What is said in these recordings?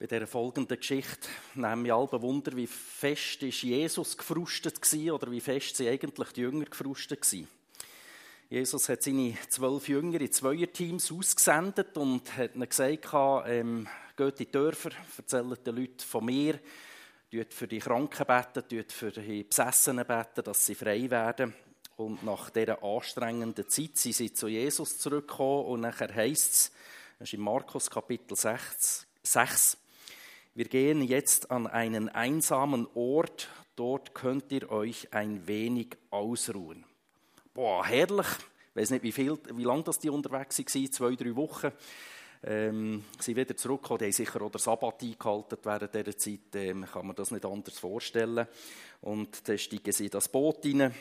Bei dieser folgenden Geschichte nehmen wir alle Wunder, wie fest ist Jesus gefrustet war oder wie fest sind eigentlich die Jünger gefrustet waren. Jesus hat seine zwölf Jünger in Zweierteams ausgesendet und hat ihnen gesagt, ähm, geht in die Dörfer, erzählt den Leuten von mir, tut für die Kranken beten, tut für die Besessenen beten, dass sie frei werden. Und nach dieser anstrengenden Zeit sind sie zu Jesus zurückgekommen und nachher heisst es, das ist in Markus Kapitel 6, 6, wir gehen jetzt an einen einsamen Ort, dort könnt ihr euch ein wenig ausruhen. Boah, herrlich. Ich weiß nicht, wie, viel, wie lange das die unterwegs waren, zwei, drei Wochen. Ähm, sie wieder zurückgekommen, die haben sicher auch Sabbat eingehalten während dieser Zeit, ähm, kann man das nicht anders vorstellen. Und dann steigen sie in das Boot rein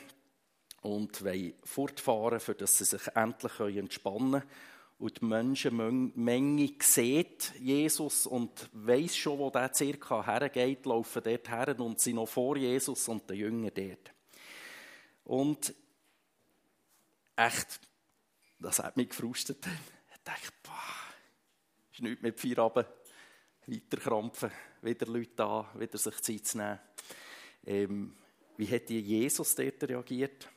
und wollen fortfahren, dass sie sich endlich entspannen können. Und die Menschenmenge sieht Jesus und weiß schon, wo der circa hergeht, laufen dort her und sind noch vor Jesus und den Jüngern dort. Und echt, das hat mich gefrustet. Ich dachte, boah, ist nichts mit Feierabend, weiter krampfen, wieder Leute da, wieder sich Zeit zu nehmen. Ähm, wie hat Jesus dort reagiert?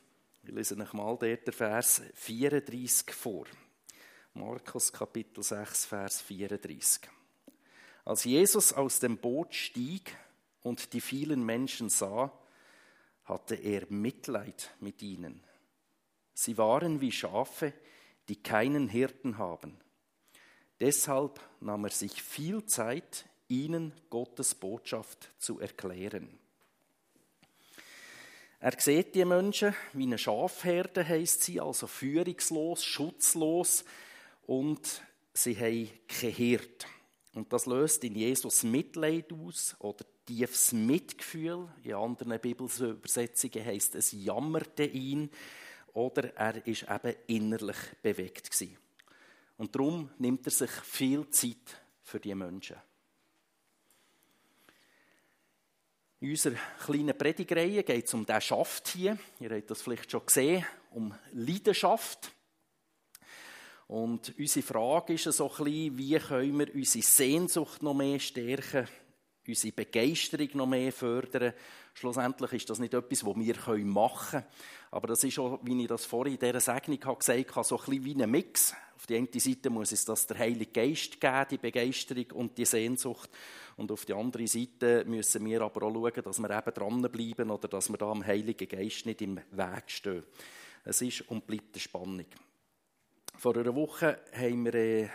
Ich lese euch mal dort den Vers 34 vor. Markus Kapitel 6, Vers 34. Als Jesus aus dem Boot stieg und die vielen Menschen sah, hatte er Mitleid mit ihnen Sie waren wie Schafe, die keinen Hirten haben. Deshalb nahm er sich viel Zeit, ihnen Gottes Botschaft zu erklären. Er sieht die Menschen wie eine Schafherde, heißt sie, also führungslos, schutzlos und sie haben kein Hirt. Und das löst in Jesus Mitleid aus oder tiefes Mitgefühl. In anderen Bibelübersetzungen heißt es jammerte ihn oder er ist eben innerlich bewegt gewesen. Und darum nimmt er sich viel Zeit für die Menschen. In unserer kleinen Predigreihe geht es um den Schaft hier. Ihr habt das vielleicht schon gesehen, um Leidenschaft. Und unsere Frage ist so ein bisschen, wie können wir unsere Sehnsucht noch mehr stärken, unsere Begeisterung noch mehr fördern. Schlussendlich ist das nicht etwas, was wir machen können, aber das ist auch, wie ich das vorhin in dieser Segnung gesagt habe, so ein bisschen wie ein Mix. Auf der einen Seite muss es das der Heilige Geist geben, die Begeisterung und die Sehnsucht. Und auf der anderen Seite müssen wir aber auch schauen, dass wir eben dranbleiben oder dass wir da am Heiligen Geist nicht im Weg stehen. Es ist und bleibt eine Spannung. Vor einer Woche haben wir äh,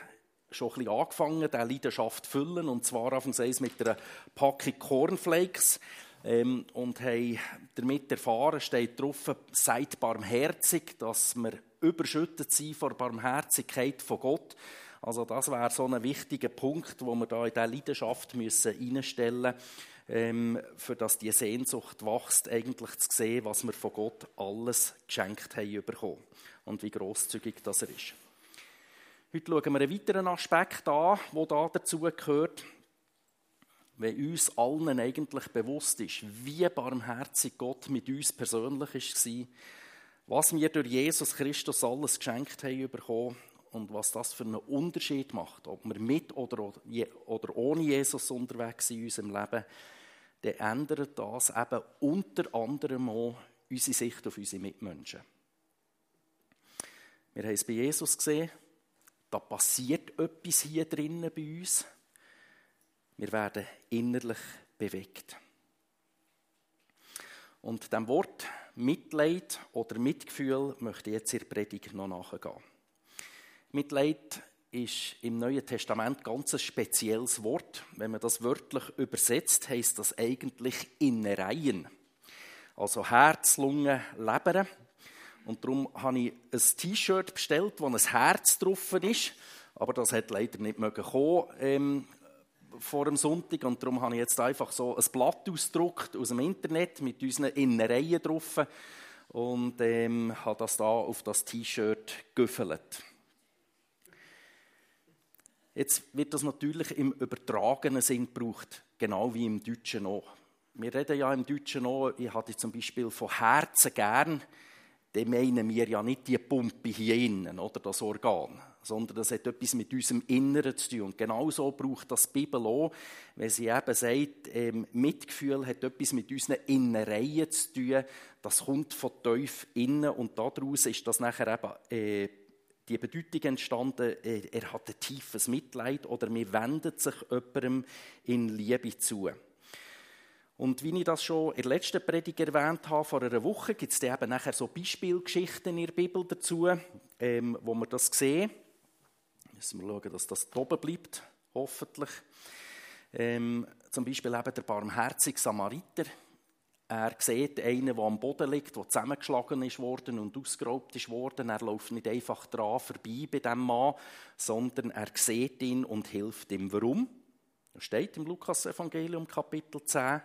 schon ein bisschen angefangen, diese Leidenschaft zu füllen. Und zwar anfangs mit einer Packung Cornflakes ähm, und haben damit erfahren, steht drauf, seid barmherzig, dass wir überschüttet sind vor Barmherzigkeit von Gott. Also das wäre so ein wichtiger Punkt, wo wir da in diese Leidenschaft einstellen müssen, ähm, für dass die Sehnsucht wächst, eigentlich zu sehen, was wir von Gott alles geschenkt haben bekommen und wie großzügig das er ist. Heute schauen wir einen weiteren Aspekt an, der da dazu gehört wenn uns allen eigentlich bewusst ist, wie barmherzig Gott mit uns persönlich war, was wir durch Jesus Christus alles geschenkt haben bekommen und was das für einen Unterschied macht, ob wir mit oder, oder ohne Jesus unterwegs sind in unserem Leben, dann ändert das eben unter anderem auch unsere Sicht auf unsere Mitmenschen. Wir haben es bei Jesus gesehen, da passiert etwas hier drinnen bei uns. Wir werden innerlich bewegt. Und dem Wort Mitleid oder Mitgefühl möchte ich jetzt in der Predigt noch nachgehen. Mitleid ist im Neuen Testament ganz ein spezielles Wort. Wenn man das wörtlich übersetzt, heißt das eigentlich Innereien. Also Herz, Lunge, Leber. Und darum habe ich ein T-Shirt bestellt, wo ein Herz drauf ist. Aber das hat leider nicht kommen. Ähm, vor dem Sonntag und darum habe ich jetzt einfach so ein Blatt ausgedruckt aus dem Internet mit unseren Innereien drauf und ähm, habe das da auf das T-Shirt gefüllt. Jetzt wird das natürlich im übertragenen Sinn gebraucht, genau wie im Deutschen auch. Wir reden ja im Deutschen auch, ich hatte zum Beispiel von Herzen gern, dann meinen wir ja nicht die Pumpe hier innen oder das Organ, sondern das hat etwas mit unserem Inneren zu tun. Und genau so braucht das die Bibel auch, wenn sie eben sagt, ähm, Mitgefühl hat etwas mit unseren Innereien zu tun. Das kommt von tief innen und daraus ist das nachher eben äh, die Bedeutung entstanden, äh, er hat ein tiefes Mitleid oder mir wendet sich jemandem in Liebe zu. Und wie ich das schon in der letzten Predigt erwähnt habe, vor einer Woche, gibt es eben nachher so Beispielgeschichten in der Bibel dazu, ähm, wo wir das sehen. Müssen wir schauen, dass das oben bleibt, hoffentlich. Ähm, zum Beispiel eben der barmherzige Samariter. Er sieht einen, der am Boden liegt, der zusammengeschlagen ist worden und ausgeraubt ist worden. Er läuft nicht einfach dran vorbei bei diesem Mann, sondern er sieht ihn und hilft ihm. Warum? Das steht im Lukas-Evangelium, Kapitel 10.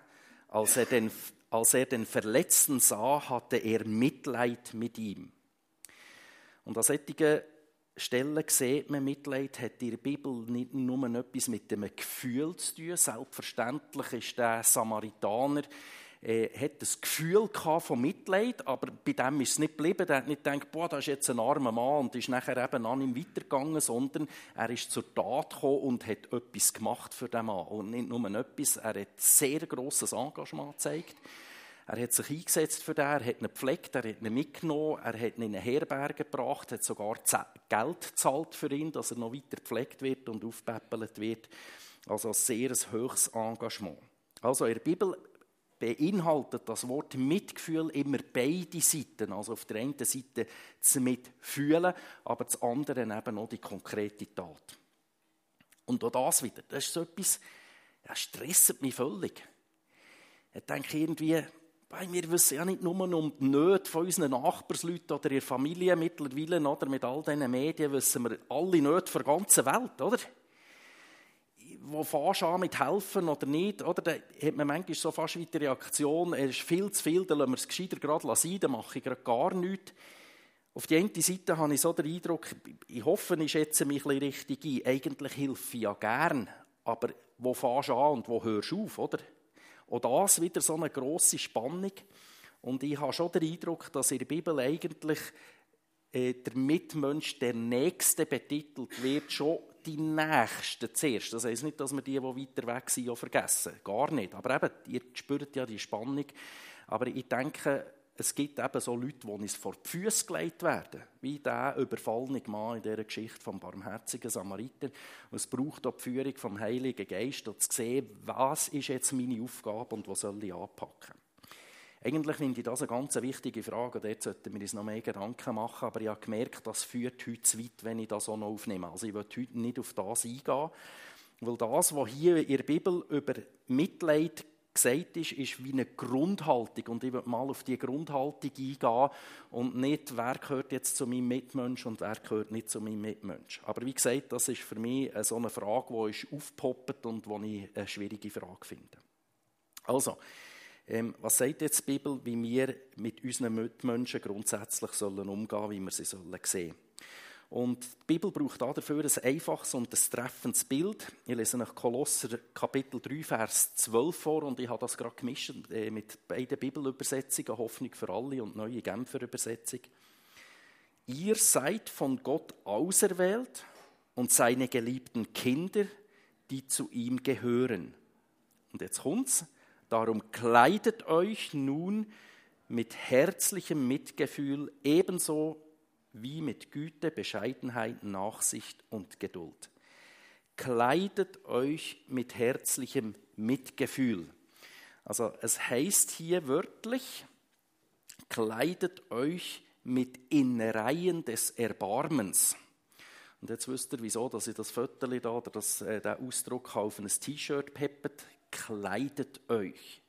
Als er, den, als er den Verletzten sah, hatte er Mitleid mit ihm. Und an solchen Stellen sieht man, Mitleid hat in der Bibel nicht nur etwas mit dem Gefühl zu tun. Selbstverständlich ist der Samaritaner äh, hat das Gefühl von Mitleid, aber bei dem ist es nicht geblieben. Er hat nicht gedacht, boah, das ist jetzt ein armer Mann und ist nachher eben an ihm weitergegangen, sondern er ist zur Tat gekommen und hat etwas gemacht für den Mann. Und nicht nur etwas, er hat sehr grosses Engagement gezeigt. Er hat sich eingesetzt für den, er hat ihn gepflegt, er hat ihn mitgenommen, er hat ihn in eine Herberge gebracht, hat sogar Geld gezahlt für ihn, dass er noch weiter gepflegt wird und aufpäppelt wird. Also ein sehr hohes Engagement. Also in der Bibel beinhaltet das Wort Mitgefühl immer beide Seiten. Also auf der einen Seite das Mitfühlen, aber das andere eben auch die konkrete Tat. Und auch das wieder, das ist so etwas, das stresst mich völlig. Ich denke irgendwie, wir wissen ja nicht nur um die Nöte von unseren Nachbarsleuten oder ihrer Familie mittlerweile, oder mit all diesen Medien wissen wir alle Nöte der ganzen Welt, oder? Wo fährst an mit helfen oder nicht, oder? Da hat man manchmal so fast wie die Reaktion, es ist viel zu viel, dann lassen wir es gescheiter gerade sein, dann mache ich gerade gar nichts. Auf die eine Seite habe ich so den Eindruck, ich hoffe, ich schätze mich ein bisschen richtig ein, eigentlich hilfe ich ja gern, aber wo fährst du an und wo hörst du auf, oder? Und das wieder so eine grosse Spannung. Und ich habe schon den Eindruck, dass in der Bibel eigentlich äh, der Mitmensch, der Nächste betitelt wird, schon die Nächsten zuerst. Das heisst nicht, dass wir die, die weiter weg sind, auch vergessen. Gar nicht. Aber eben, ihr spürt ja die Spannung. Aber ich denke, es gibt eben so Leute, die uns vor die Füße gelegt werden, wie der überfallene Mann in dieser Geschichte vom barmherzigen Samariter. Und es braucht auch die Führung vom Heiligen Geist, um zu sehen, was ist jetzt meine Aufgabe und was soll ich anpacken. Eigentlich finde ich das eine ganz wichtige Frage, und dort sollten wir uns noch mehr Gedanken machen, aber ich habe gemerkt, das führt heute zu weit, wenn ich das auch noch aufnehme. Also ich will heute nicht auf das eingehen, weil das, was hier in der Bibel über Mitleid gesagt ist, ist wie eine Grundhaltung. Und ich will mal auf diese Grundhaltung eingehen und nicht, wer gehört jetzt zu meinem Mitmensch und wer gehört nicht zu meinem Mitmensch. Aber wie gesagt, das ist für mich so eine Frage, die ist und die ich eine schwierige Frage finde. Also, ähm, was sagt jetzt die Bibel, wie wir mit unseren Mitmenschen grundsätzlich sollen umgehen sollen, wie wir sie sollen sehen und die Bibel braucht dafür ein einfaches und ein treffendes Bild. Ich lese nach Kolosser Kapitel 3, Vers 12 vor und ich habe das gerade gemischt äh, mit beiden Bibelübersetzungen, Hoffnung für alle und neue Genfer Übersetzung. Ihr seid von Gott auserwählt und seine geliebten Kinder, die zu ihm gehören. Und jetzt kommt's. Darum kleidet euch nun mit herzlichem Mitgefühl ebenso wie mit Güte, Bescheidenheit, Nachsicht und Geduld. Kleidet euch mit herzlichem Mitgefühl. Also es heißt hier wörtlich, kleidet euch mit Innereien des Erbarmens. Und jetzt wisst ihr, wieso dass ich das Viertel da oder das, äh, den Ausdruck auf ein T-Shirt peppet kleidet euch.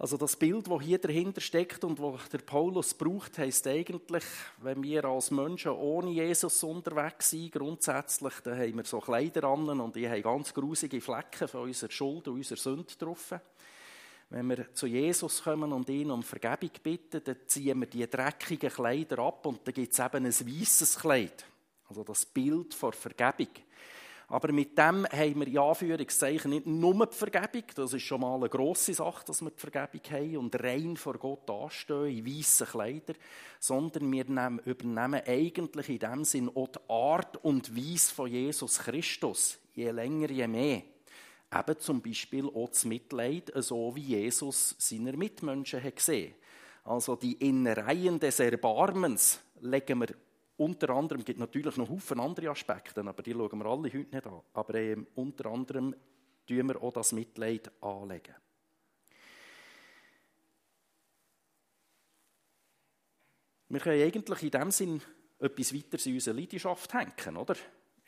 Also das Bild, das hier dahinter steckt und was der Paulus braucht, heißt eigentlich, wenn wir als Menschen ohne Jesus unterwegs sind, grundsätzlich, dann haben wir so Kleider an und die haben ganz grusige Flecken von unserer Schuld und unserer Sünde drauf. Wenn wir zu Jesus kommen und ihn um Vergebung bitten, dann ziehen wir die dreckigen Kleider ab und dann gibt es eben ein weißes Kleid. Also das Bild vor Vergebung. Aber mit dem haben wir in Anführungszeichen nicht nur die Vergebung, das ist schon mal eine grosse Sache, dass wir die Vergebung haben und rein vor Gott anstehen in weißen Kleidern, sondern wir nehmen, übernehmen eigentlich in dem Sinn auch die Art und Weise von Jesus Christus, je länger, je mehr. Eben zum Beispiel auch das Mitleid, so wie Jesus seine Mitmenschen hat gesehen. Also die Innereien des Erbarmens legen wir unter anderem, gibt natürlich noch Haufen andere Aspekte, aber die schauen wir alle heute nicht an. Aber ähm, unter anderem tun wir auch das Mitleid anlegen. Wir können eigentlich in dem Sinn etwas weiter in unsere Leidenschaft hängen, oder?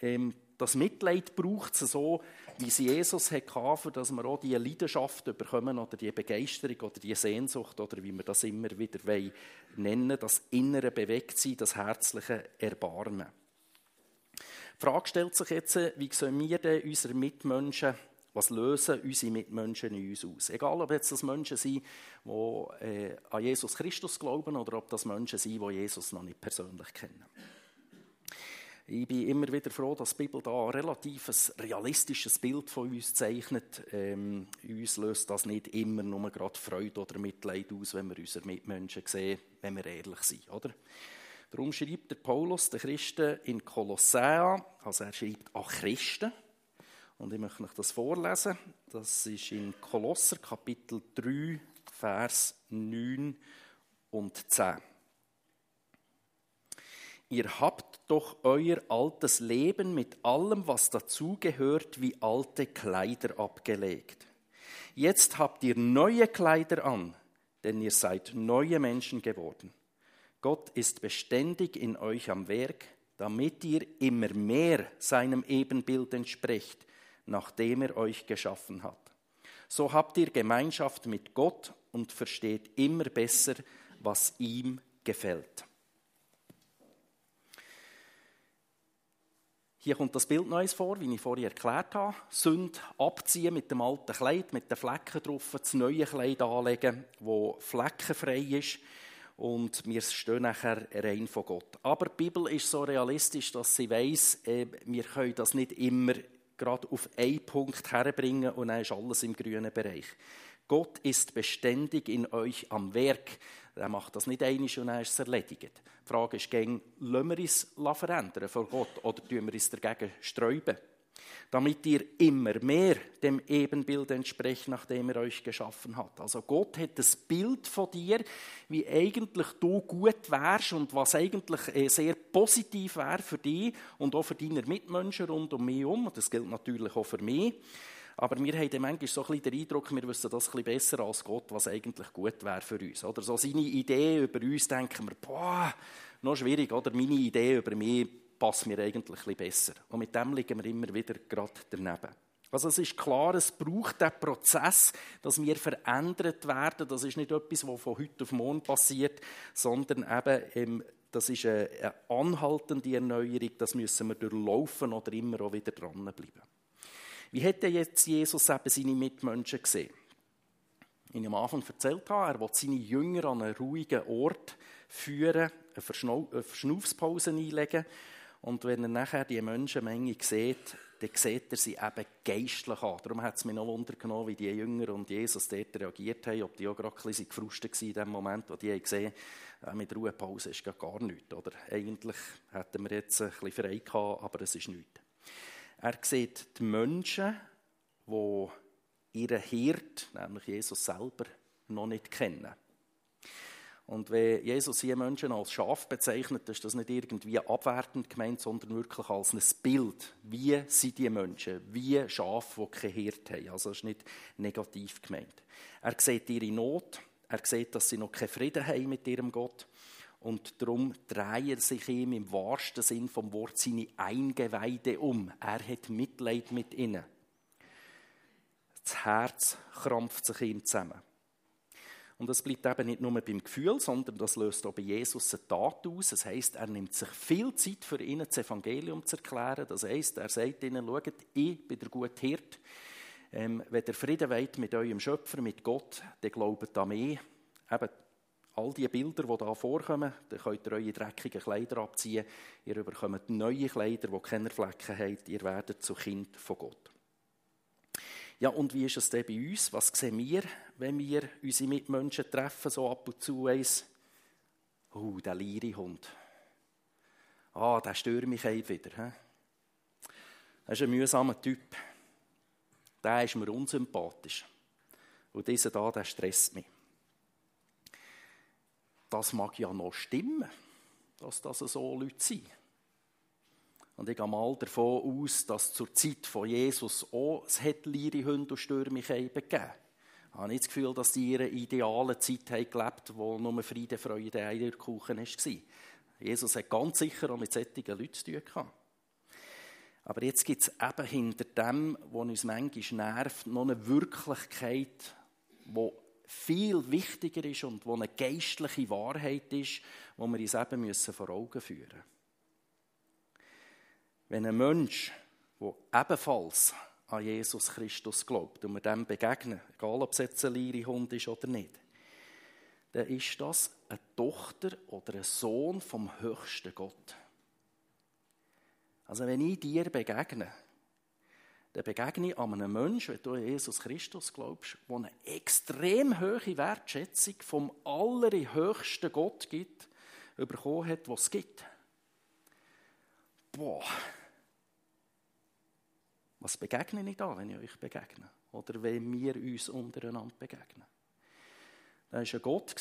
Ähm, das Mitleid braucht es so, wie es Jesus hatte, dass wir auch diese Leidenschaft bekommen oder die Begeisterung oder die Sehnsucht oder wie wir das immer wieder nennen das innere Bewegtsein, das herzliche Erbarmen. Die Frage stellt sich jetzt, wie sollen wir denn unsere Mitmenschen, was lösen unsere Mitmenschen in uns aus? Egal, ob jetzt das Menschen sind, die äh, an Jesus Christus glauben oder ob das Menschen sind, die Jesus noch nicht persönlich kennen. Ich bin immer wieder froh, dass die Bibel da ein relativ realistisches Bild von uns zeichnet. Ähm, uns löst das nicht immer nur gerade Freude oder Mitleid aus, wenn wir unsere Mitmenschen sehen, wenn wir ehrlich sind, oder? Darum schreibt der Paulus den Christen in Kolossea, also er schreibt an Christen, und ich möchte euch das vorlesen. Das ist in Kolosser Kapitel 3, Vers 9 und 10. Ihr habt doch euer altes Leben mit allem, was dazugehört, wie alte Kleider abgelegt. Jetzt habt ihr neue Kleider an, denn ihr seid neue Menschen geworden. Gott ist beständig in euch am Werk, damit ihr immer mehr seinem Ebenbild entsprecht, nachdem er euch geschaffen hat. So habt ihr Gemeinschaft mit Gott und versteht immer besser, was ihm gefällt. Hier kommt das Bild Neues vor, wie ich vorhin erklärt habe. Sünd abziehen mit dem alten Kleid, mit den Flecken drauf, das neue Kleid anlegen, wo fleckenfrei ist. Und wir stehen nachher rein von Gott. Aber die Bibel ist so realistisch, dass sie weiss, äh, wir können das nicht immer gerade auf einen Punkt herbringen und dann ist alles im grünen Bereich. Gott ist beständig in euch am Werk. Er macht das nicht einig und dann ist es erledigt. Die Frage ist, gehen, lassen wir uns verändern von Gott oder tun wir uns dagegen sträuben? Damit ihr immer mehr dem Ebenbild entsprecht, nachdem er euch geschaffen hat. Also Gott hat das Bild von dir, wie eigentlich du gut wärst und was eigentlich äh, sehr positiv wäre für dich und auch für deine Mitmenschen rund um mich herum. Das gilt natürlich auch für mich. Aber wir haben dann manchmal so ein bisschen den Eindruck, wir wissen das ein bisschen besser als Gott, was eigentlich gut wäre für uns. Oder so seine Idee über uns denken wir, boah, noch schwierig, oder? Meine Idee über mich passt mir eigentlich ein bisschen besser. Und mit dem liegen wir immer wieder gerade daneben. Also es ist klar, es braucht den Prozess, dass wir verändert werden. Das ist nicht etwas, was von heute auf morgen passiert, sondern eben, das ist eine anhaltende Erneuerung. Das müssen wir durchlaufen oder immer auch wieder dranbleiben. Wie hätte jetzt Jesus eben seine Mitmenschen gesehen? Ich am Anfang erzählt habe, er will seine Jünger an einen ruhigen Ort führen, eine Verschnaufspause einlegen. Und wenn er nachher die Menschenmenge sieht, dann sieht er sie eben geistlich an. Darum hat es mich noch Wunder genommen, wie die Jünger und Jesus dort reagiert haben, ob die auch gerade ein bisschen gefrustet waren in dem Moment, wo die gesehen haben, äh, mit Ruhepause ist gar nichts. Oder? Eigentlich hätten wir jetzt ein bisschen frei gehabt, aber es ist nichts. Er sieht die Menschen, die ihren Hirt, nämlich Jesus selber, noch nicht kennen. Und wenn Jesus hier Menschen als Schaf bezeichnet, ist das nicht irgendwie abwertend gemeint, sondern wirklich als ein Bild. Wie sind die Menschen? Wie Schafe, die kein Hirt haben. Also das ist nicht negativ gemeint. Er sieht ihre Not. Er sieht, dass sie noch keinen Frieden haben mit ihrem Gott und darum drehen sich ihm im wahrsten Sinn vom Wort seine Eingeweide um. Er hat Mitleid mit ihnen. Das Herz krampft sich ihm zusammen. Und das bleibt eben nicht nur beim Gefühl, sondern das löst auch bei Jesus eine Tat aus. Das heißt, er nimmt sich viel Zeit für ihnen, das Evangelium zu erklären. Das heißt, er sagt ihnen, schaut, ich bin der gute Hirt. Ähm, wenn ihr Frieden wollt mit eurem Schöpfer, mit Gott, dann glaubt an mich. Eben, all die Bilder, die hier vorkommen, dann könnt ihr eure dreckigen Kleider abziehen. Ihr bekommt neue Kleider, die keine Flecken haben. Ihr werdet zu Kind von Gott. Ja, und wie ist es denn bei uns? Was sehen wir, wenn wir unsere Mitmenschen treffen, so ab und zu eins? Oh, der Hund. Ah, der stört mich wieder. He? Das ist ein mühsamer Typ. Der ist mir unsympathisch. Und dieser da, der stresst mich. Das mag ja noch stimmen, dass das so Leute sind. Und ich gehe mal davon aus, dass zur Zeit von Jesus auch es leere Hunde und Stürmigkeiten gegeben Ich habe nicht das Gefühl, dass die ihre ideale Zeit gelebt haben, wo nur Friede, Freude, Eierkuchen war. Jesus hat ganz sicher auch mit solchen Leuten zu tun. Aber jetzt gibt es eben hinter dem, was uns manchmal nervt, noch eine Wirklichkeit, die viel wichtiger ist und wo eine geistliche Wahrheit ist, wo wir uns eben müssen vor Augen führen müssen. Wenn ein Mensch, der ebenfalls an Jesus Christus glaubt und wir dem begegnen, egal ob es jetzt ein Lehrehund ist oder nicht, dann ist das eine Tochter oder ein Sohn vom höchsten Gott. Also wenn ich dir begegne, dann begegne ich einem Menschen, wenn du an Jesus Christus glaubst, der eine extrem hohe Wertschätzung vom allerhöchsten Gott gibt, bekommen hat, was es gibt. Boah, was begegne ich da, wenn ich euch begegne? Oder wenn wir uns untereinander begegnen? Da war ein Gott,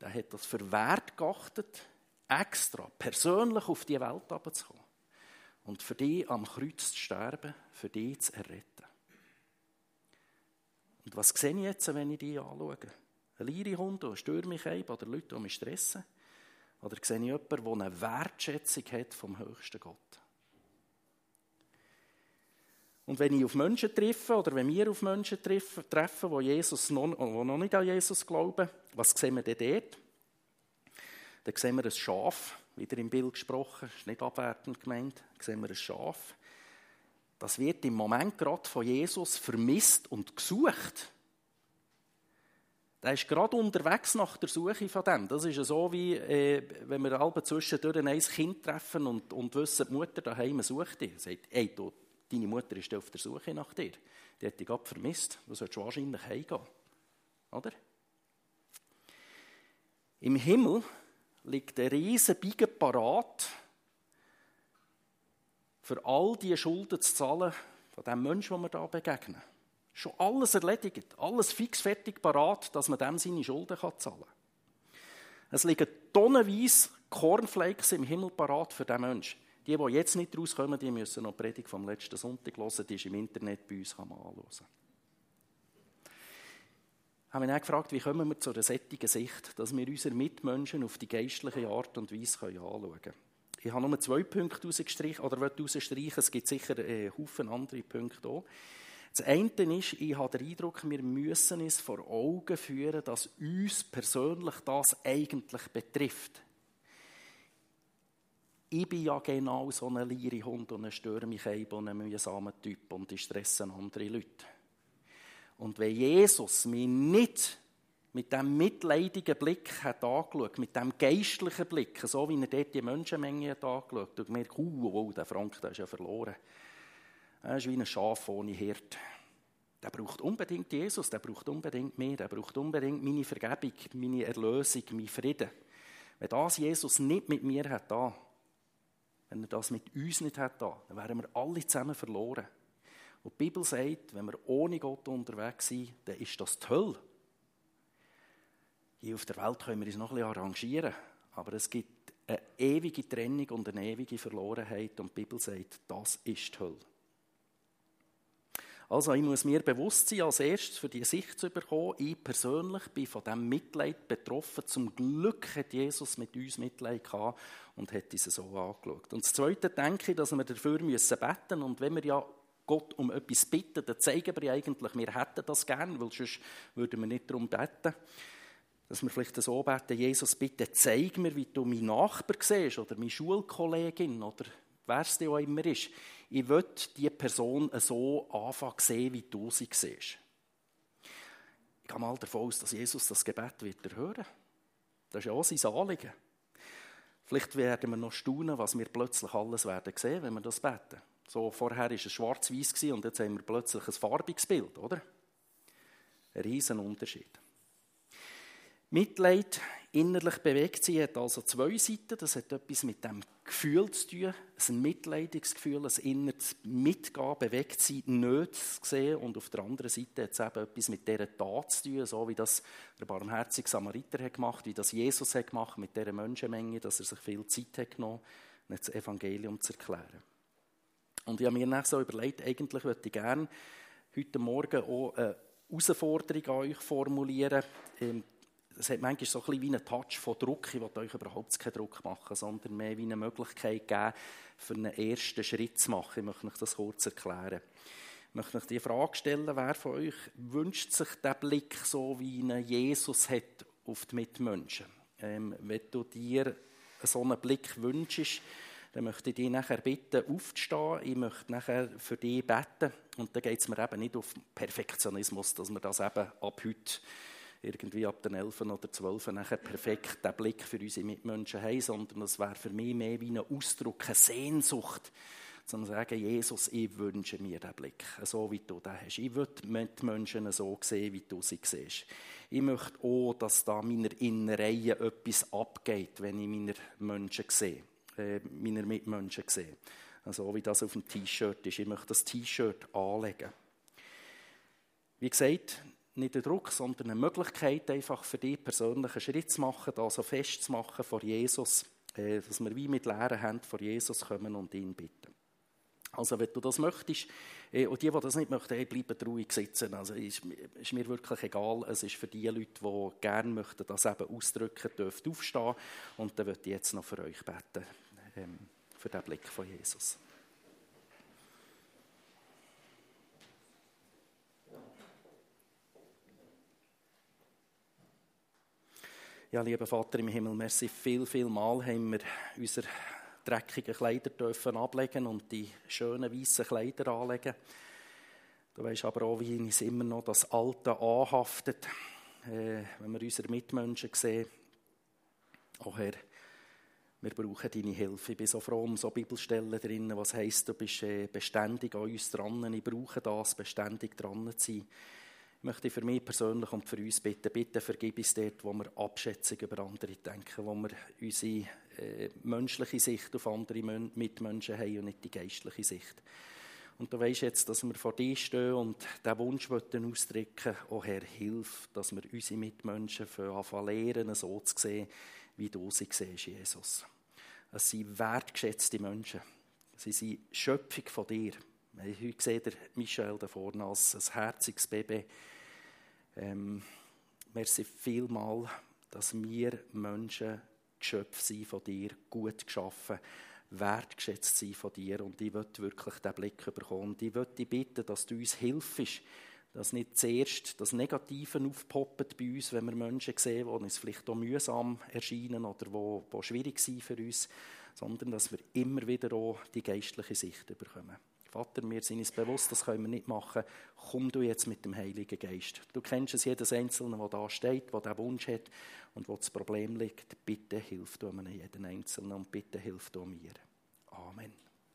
der hat das für wert geachtet, extra, persönlich auf die Welt herabzukommen. Und für dich am Kreuz zu sterben, für dich zu erretten. Und was sehe ich jetzt, wenn ich die anschaue? Ein Leirehund, der stört mich oder Leute, die mich stressen? Oder sehe ich jemanden, der eine Wertschätzung hat vom höchsten Gott? Und wenn ich auf Menschen treffe, oder wenn wir auf Menschen treffen, die, Jesus noch, die noch nicht an Jesus glauben, was sehen wir denn dort? Dann sehen wir ein Schaf, wieder im Bild gesprochen, ist nicht abwertend gemeint, sehen wir ein Schaf. Das wird im Moment gerade von Jesus vermisst und gesucht. Der ist gerade unterwegs nach der Suche von dem. Das ist so, wie äh, wenn wir alle zwischendurch ein Kind treffen und, und wissen, die Mutter daheim sucht dich. Sagt, ey, du, Deine Mutter ist auf der Suche nach dir. Die hat dich gerade vermisst. Du solltest wahrscheinlich heimgehen. Oder? Im Himmel liegt ein riesen Biegen parat, für all die Schulden zu zahlen von dem Menschen, dem wir hier begegnen. Schon alles erledigt, alles fix fertig parat, dass man dem seine Schulden zahlen kann. Es liegen tonnenweise Cornflakes im Himmel parat für diesen Menschen. Die, die jetzt nicht rauskommen, die müssen noch die Predigt vom letzten Sonntag hören, die ist im Internet bei uns, kann man anschauen. Ich habe mich dann gefragt, wie kommen wir zu einer sättigen Sicht, dass wir unsere Mitmenschen auf die geistliche Art und Weise anschauen können. Ich habe nur zwei Punkte rausgestrichen, oder rausstreichen, es gibt sicher einen Haufen andere Punkte auch. Das eine ist, ich habe den Eindruck, wir müssen es vor Augen führen, dass uns persönlich das eigentlich betrifft ich bin ja genau so ein Lehrehund und ein Störmicheib und ein mühsamer Typ und ich stresse andere Leute. Und wenn Jesus mich nicht mit diesem mitleidigen Blick hat angeschaut, mit diesem geistlichen Blick, so wie er dort die Menschenmenge hat angeschaut und gemerkt, uh, oh, der Frank, der ist ja verloren. Er ist wie ein Schaf ohne Hirt. Der braucht unbedingt Jesus, der braucht unbedingt mich, der braucht unbedingt meine Vergebung, meine Erlösung, meinen Frieden. Wenn das Jesus nicht mit mir hat, wenn er das mit uns nicht hat, dann wären wir alle zusammen verloren. Und die Bibel sagt, wenn wir ohne Gott unterwegs sind, dann ist das die Hölle. Hier auf der Welt können wir uns noch ein bisschen arrangieren, aber es gibt eine ewige Trennung und eine ewige Verlorenheit und die Bibel sagt, das ist die Hölle. Also ich muss mir bewusst sein, als erstes für die Sicht zu bekommen, ich persönlich bin von diesem Mitleid betroffen. Zum Glück hat Jesus mit uns Mitleid gehabt und hat uns so angeschaut. Und das Zweite denke ich, dass wir dafür müssen beten und wenn wir ja Gott um etwas bitten, dann zeigen wir eigentlich, wir hätten das gern, weil sonst würden wir nicht darum beten. Dass wir vielleicht so beten, Jesus, bitte zeig mir, wie du meinen Nachbar siehst oder meine Schulkollegin oder wer es auch immer ist ich will die Person so anfangen sehen, wie du sie siehst. Ich gehe mal davon aus, dass Jesus das Gebet wird erhören. Das ist ja auch sein Anliegen. Vielleicht werden wir noch staunen, was wir plötzlich alles werden sehen, wenn wir das beten. So, vorher war es schwarz-weiß und jetzt haben wir plötzlich ein farbiges Bild, oder? Ein riesen Unterschied. Mitleid, innerlich bewegt sein, hat also zwei Seiten. Das hat etwas mit dem Gefühl zu tun. Ein Mitleidsgefühl, ein inneres Mitgehen, bewegt sein, nicht zu sehen. Und auf der anderen Seite hat es eben etwas mit dieser Tat zu tun, so wie das der barmherzige Samariter hat gemacht, wie das Jesus hat gemacht mit dieser Menschenmenge, dass er sich viel Zeit hat genommen, das Evangelium zu erklären. Und ich habe mir dann so überlegt, eigentlich würde ich gerne heute Morgen auch eine Herausforderung an euch formulieren. Ähm, es hat manchmal so ein bisschen wie einen Touch von Druck. Ich will euch überhaupt keinen Druck machen, sondern mehr wie eine Möglichkeit geben, für einen ersten Schritt zu machen. Ich möchte euch das kurz erklären. Ich möchte euch die Frage stellen, wer von euch wünscht sich den Blick so, wie ihn Jesus hat auf die Mitmenschen? Ähm, wenn du dir so einen Blick wünschst, dann möchte ich dich nachher bitten, aufzustehen. Ich möchte nachher für dich beten. Und da geht es mir eben nicht auf Perfektionismus, dass wir das eben ab heute irgendwie ab den 11 oder 12 nachher perfekt den Blick für unsere Mitmenschen haben, sondern das wäre für mich mehr wie ein Ausdruck, eine Sehnsucht, zu sagen, Jesus, ich wünsche mir den Blick, so wie du den hast. Ich will die Menschen so sehen, wie du sie siehst. Ich möchte auch, dass da meiner Innereien etwas abgeht, wenn ich meine Menschen sehe, äh, meine Mitmenschen sehe. So wie das auf dem T-Shirt ist. Ich möchte das T-Shirt anlegen. Wie gesagt, nicht ein Druck, sondern eine Möglichkeit, einfach für dich persönlich einen Schritt zu machen, da so festzumachen vor Jesus, äh, dass wir wie mit leeren Händen vor Jesus kommen und ihn bitten. Also wenn du das möchtest, äh, und die, die das nicht möchten, bleiben ruhig sitzen. Also ist, ist mir wirklich egal. Es ist für die Leute, die gerne möchten, das eben ausdrücken, dürfen aufstehen. Und dann würde ich jetzt noch für euch beten, für den Blick von Jesus. Ja, lieber Vater im Himmel, merci viel, viel Mal haben wir unsere dreckigen Kleider dürfen ablegen und die schönen weißen Kleider anlegen. Du weißt aber auch, wie uns immer noch das Alte anhaftet, äh, wenn wir unsere Mitmenschen sehen. Oh Herr, wir brauchen deine Hilfe. Ich bin so froh um so Bibelstellen drin, was heisst, du bist äh, beständig an uns dran. Ich brauche das, beständig dran zu sein. Ich möchte für mich persönlich und für uns bitten, bitte vergib uns dort, wo wir Abschätzung über andere denken, wo wir unsere äh, menschliche Sicht auf andere Mitmenschen haben und nicht die geistliche Sicht. Und du weißt jetzt, dass wir vor dir stehen und diesen Wunsch ausdrücken oh Herr, hilf, dass wir unsere Mitmenschen für lernen, so zu sehen, wie du sie siehst, Jesus. Es sind wertgeschätzte Menschen. Sie sind Schöpfung von dir. Heute seht ihr Michel da vorne als ein herziges Baby. Ähm, merci vielmal, dass wir Menschen Geschöpfe sind von dir, gut geschaffen, wertgeschätzt sind von dir. Und ich möchte wirklich diesen Blick bekommen. Und ich möchte dich bitten, dass du uns hilfst, dass nicht zuerst das Negative aufpoppt bei uns, wenn wir Menschen sehen, die uns vielleicht auch mühsam erscheinen oder die, die schwierig sind für uns, sondern dass wir immer wieder auch die geistliche Sicht bekommen. Vater, wir sind uns bewusst, das können wir nicht machen. Komm du jetzt mit dem Heiligen Geist. Du kennst es, jedes Einzelne, der da steht, der diesen Wunsch hat und wo das Problem liegt. Bitte hilf du mir jeden Einzelnen und bitte hilf du mir. Amen.